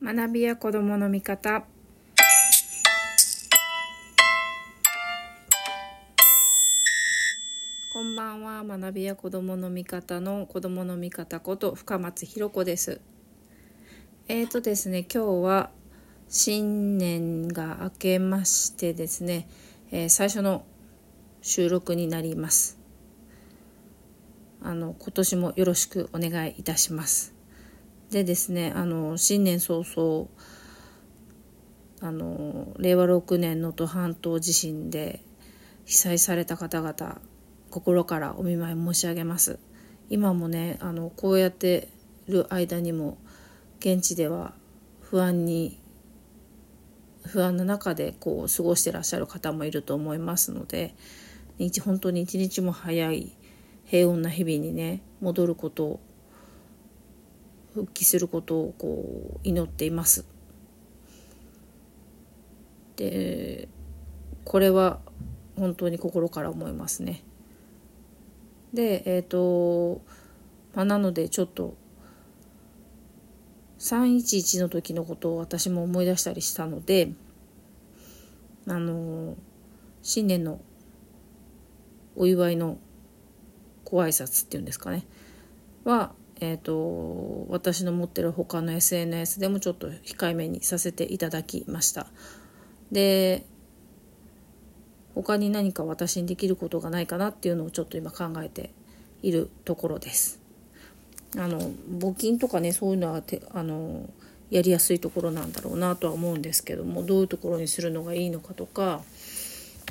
学びや子どもの味方。こんばんは。学びや子どもの味方の子どもの味方こと深松ひろ子です。えーとですね今日は新年が明けましてですね、えー、最初の収録になります。あの今年もよろしくお願いいたします。でですねあの新年早々あの令和6年能登半島地震で被災された方々心からお見舞い申し上げます。今もねあのこうやってる間にも現地では不安に不安の中でこう過ごしてらっしゃる方もいると思いますので本当に一日も早い平穏な日々にね戻ることを復帰することをこう祈っています。でこれは本当に心から思いますね。でえっ、ー、と、まあ、なのでちょっと311の時のことを私も思い出したりしたのであの新年のお祝いのご挨拶っていうんですかねはえーと、私の持ってる他の SNS でもちょっと控えめにさせていただきましたで他に何か私にできることがないかなっていうのをちょっと今考えているところですあの募金とかねそういうのはてあのやりやすいところなんだろうなとは思うんですけどもどういうところにするのがいいのかとか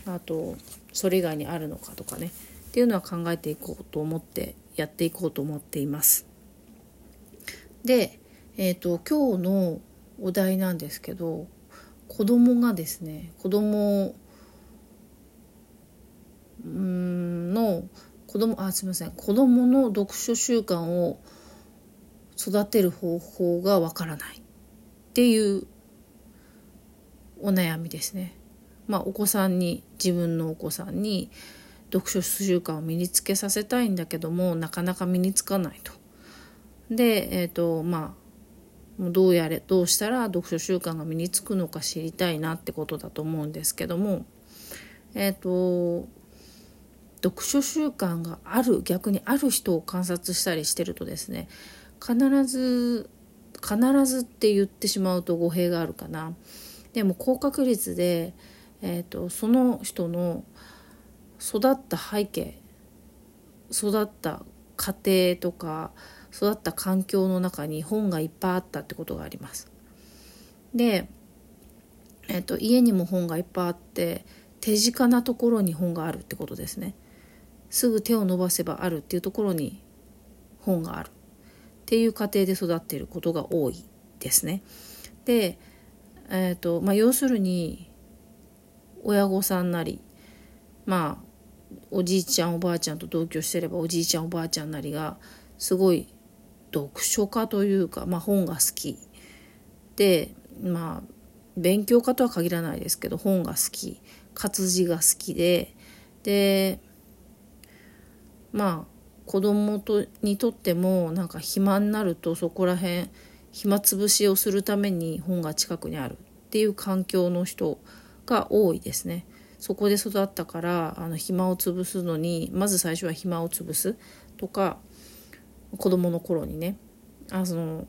あとそれ以外にあるのかとかねっていうのは考えていこうと思ってやっていこうと思っています。で、えーと、今日のお題なんですけど子供がですね子供の子供あすみません子供の読書習慣を育てる方法がわからないっていうお悩みですね。まあ、お子さんに自分のお子さんに読書習慣を身につけさせたいんだけどもなかなか身につかないと。で、えっ、ー、と、まあ、どうやれ、どうしたら読書習慣が身につくのか知りたいなってことだと思うんですけども、えっ、ー、と、読書習慣がある、逆にある人を観察したりしてるとですね、必ず、必ずって言ってしまうと語弊があるかな。でも高確率で、えっ、ー、と、その人の育った背景、育った家庭とか、育った環境の中に本がいっぱいあったってことがあります。で、えっと、家にも本がいっぱいあって手近なところに本があるってことですね。すぐ手を伸ばせばあるっていうところに本があるっていう家庭で育っていることが多いですね。で、えーとまあ、要するに親御さんなりまあおじいちゃんおばあちゃんと同居してればおじいちゃんおばあちゃんなりがすごい読書家というか、まあ、本が好き。でまあ勉強家とは限らないですけど本が好き。活字が好きで。でまあ子供とにとってもなんか暇になるとそこら辺暇つぶしをするために本が近くにある。っていう環境の人が多いですね。そこで育ったからあの暇を潰すのにまず最初は暇を潰すとか子供の頃にねあその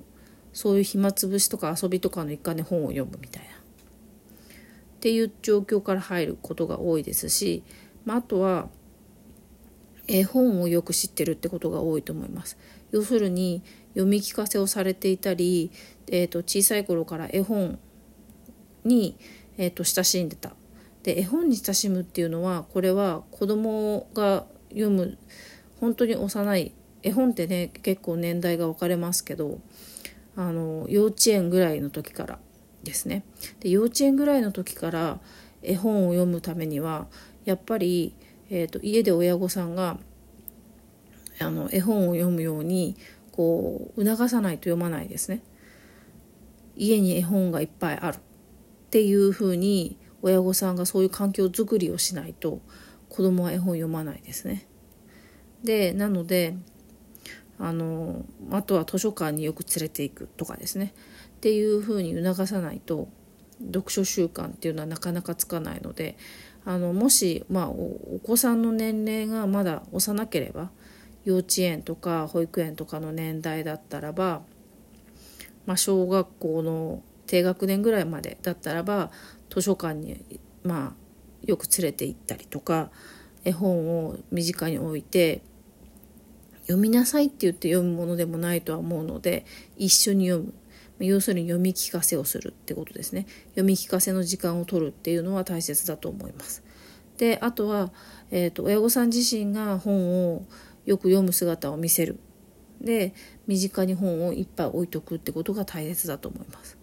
そういう暇つぶしとか遊びとかの一環で本を読むみたいなっていう状況から入ることが多いですし、まあ、あとは絵本をよく知ってるってことが多いと思います。要するに読み聞かせをされていたり、えーと、小さい頃から絵本に、えーと親しんでた。で絵本に親しむっていうのはこれは子供が読む本当に幼い絵本ってね結構年代が分かれますけどあの幼稚園ぐらいの時からですねで幼稚園ぐらいの時から絵本を読むためにはやっぱり、えーと、家で親御さんがあの絵本を読むようにこう促さないと読まないですね。家に絵本がいっぱいあるっていうふうに親御さんがそういう環境づくりをしないと子供は絵本読まないですね。でなのであのあとは図書館によく連れていくとかですね。っていうふうに促さないと読書習慣っていうのはなかなかつかないのであのもし、まあ、お子さんの年齢がまだ幼ければ幼稚園とか保育園とかの年代だったらば、まあ、小学校の低学年ぐらいまでだったらば図書館に、まあ、よく連れて行ったりとか絵本を身近に置いて読みなさいって言って読むものでもないとは思うので一緒に読む。要するに読み聞かせをするってことですね。読み聞かせの時間を取るっていうのは大切だと思います。であとは、えーと、親御さん自身が本をよく読む姿を見せる。で身近に本をいっぱい置いとくってことが大切だと思います。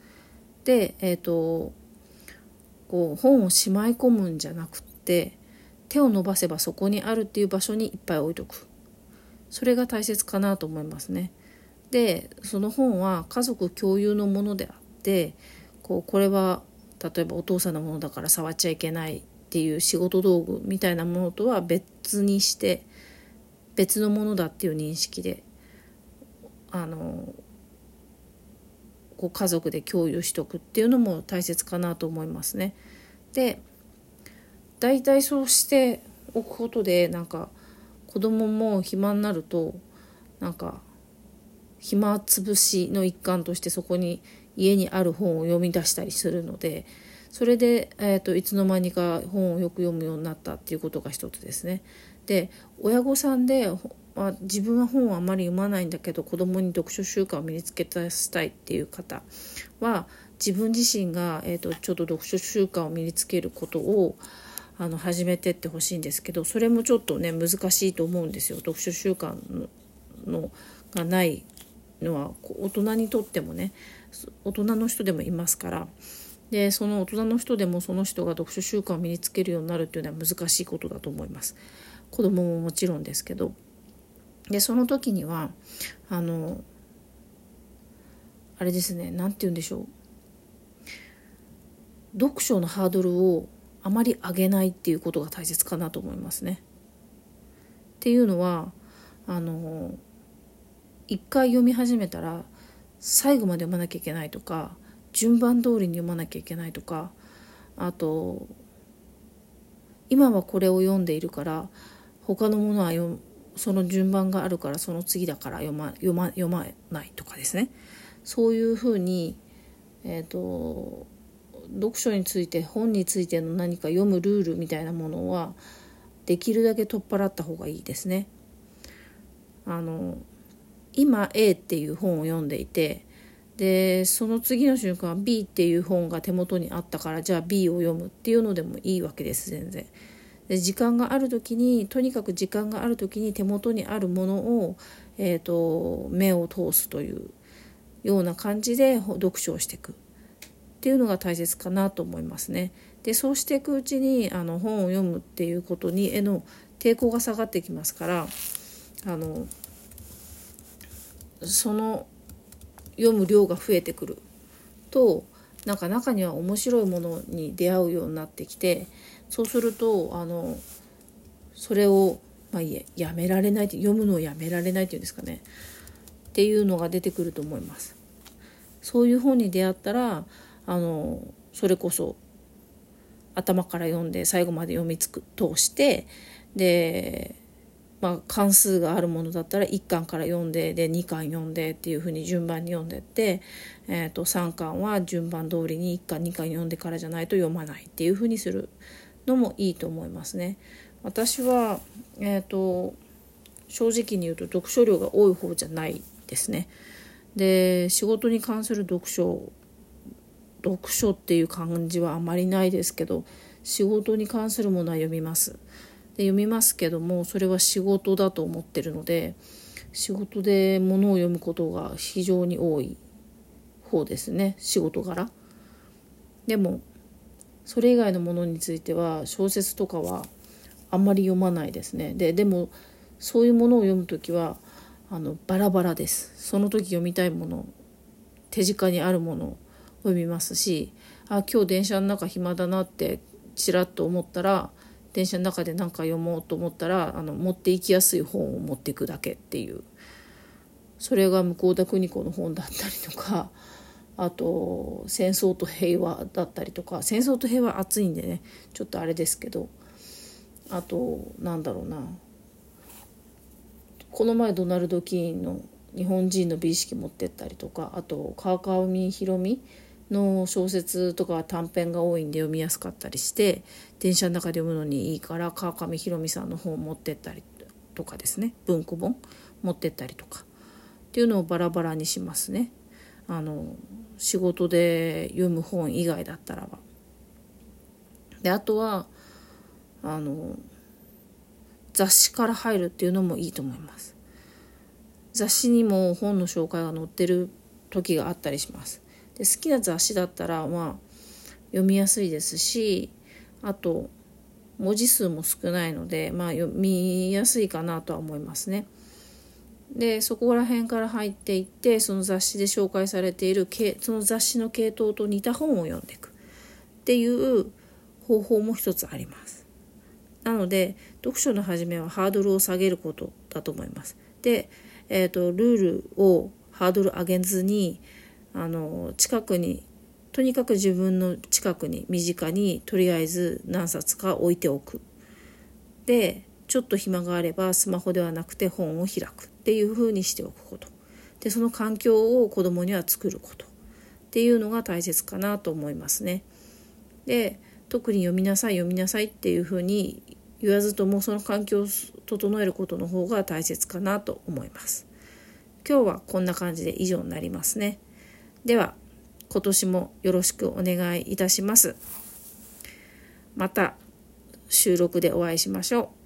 でえっ、ー、とこう本をしまい込むんじゃなくって手を伸ばせばそこにあるっていう場所にいっぱい置いとく。それが大切かなと思いますね。でその本は家族共有のものであってこうこれは例えばお父さんのものだから触っちゃいけないっていう仕事道具みたいなものとは別にして別のものだっていう認識であのこう家族で共有しとくっていうのも大切かなと思いますね。で大体そうしておくことでなんか子供も暇になるとなんか暇つぶしの一環としてそこに家にある本を読み出したりするのでそれで、えーと、いつの間にか本をよく読むようになったっていうことが一つですね。で親御さんで、まあ、自分は本をあまり読まないんだけど子供に読書習慣を身につけたしたいっていう方は自分自身が、えーとちょっと読書習慣を身につけることをあの始めてってほしいんですけどそれもちょっとね難しいと思うんですよ。読書習慣のがないのは大人にとってもね大人の人でもいますから。でその大人の人でもその人が読書習慣を身につけるようになるっていうのは難しいことだと思います。子供ももちろんですけど。でその時にはあのあれですね何て言うんでしょう。読書のハードルをあまり上げないっていうことが大切かなと思いますね。っていうのはあの一回読み始めたら最後まで読まなきゃいけないとか順番通りに読まなきゃいけないとかあと今はこれを読んでいるから他のものは読その順番があるからその次だから読ま読ま読まないとかですねそういうふうに、えーと読書について本についての何か読むルールみたいなものはできるだけ取っ払った方がいいですね。あの今 A っていう本を読んでいてでその次の瞬間 B っていう本が手元にあったからじゃあ B を読むっていうのでもいいわけです全然。で時間がある時にとにかく時間がある時に手元にあるものを、えーと目を通すというような感じで読書をしていく。っていうのが大切かなと思いますね。でそうしていくうちにあの本を読むっていうことに絵の抵抗が下がってきますからあのその読む量が増えてくるとなんか中には面白いものに出会うようになってきてそうするとあのそれを、まあ、やめられない読むのをやめられないっていうんですかねっていうのが出てくると思います。そういう本に出会ったらあのそれこそ頭から読んで最後まで読みつく通してで、まあ、関数があるものだったら1巻から読んでで2巻読んでっていうふうに順番に読んでって、えー、と3巻は順番通りに1巻2巻読んでからじゃないと読まないっていうふうにするのもいいと思いますね。私は、えーと正直に言うと読書量が多い方じゃないですね。で仕事に関する読書読書っていう感じはあまりないですけど仕事に関するものは読みます。で読みますけどもそれは仕事だと思ってるので仕事で物を読むことが非常に多い方ですね。仕事柄。でもそれ以外のものについては小説とかはあんまり読まないですね。ででもそういうものを読む時はあのバラバラです。その時読みたいもの手近にあるもの読みますしあ今日電車の中暇だなってちらっと思ったら電車の中で何か読もうと思ったらあの持っていきやすい本を持っていくだけっていう。それが向田邦子の本だったりとかあと戦争と平和だったりとか戦争と平和熱いんでねちょっとあれですけどあとなんだろうな。この前ドナルド・キーンの日本人の美意識持ってったりとかあと川上弘美の小説とか短編が多いんで読みやすかったりして電車の中で読むのにいいから川上弘美さんの本を持ってったりとかですね文庫本持ってったりとかっていうのをバラバラにしますね。あの仕事で読む本以外だったらば。であとはあの雑誌から入るっていうのもいいと思います。雑誌にも本の紹介が載ってる時があったりします。で好きな雑誌だったらまあ読みやすいですしあと文字数も少ないのでまあ読みやすいかなとは思いますね。でそこら辺から入っていってその雑誌で紹介されているその雑誌の系統と似た本を読んでいくっていう方法も一つあります。なので読書の始めはハードルを下げることだと思います。で、えーと、ルールをハードル上げずにあの近くにとにかく自分の近くに身近にとりあえず何冊か置いておくでちょっと暇があればスマホではなくて本を開くっていうふうにしておくことでその環境を子どもには作ることっていうのが大切かなと思いますね。で特に読みなさい読みなさいっていうふうに言わずともその環境を整えることの方が大切かなと思います。今日はこんな感じで以上になりますね。では今年もよろしくお願いいたします。また収録でお会いしましょう。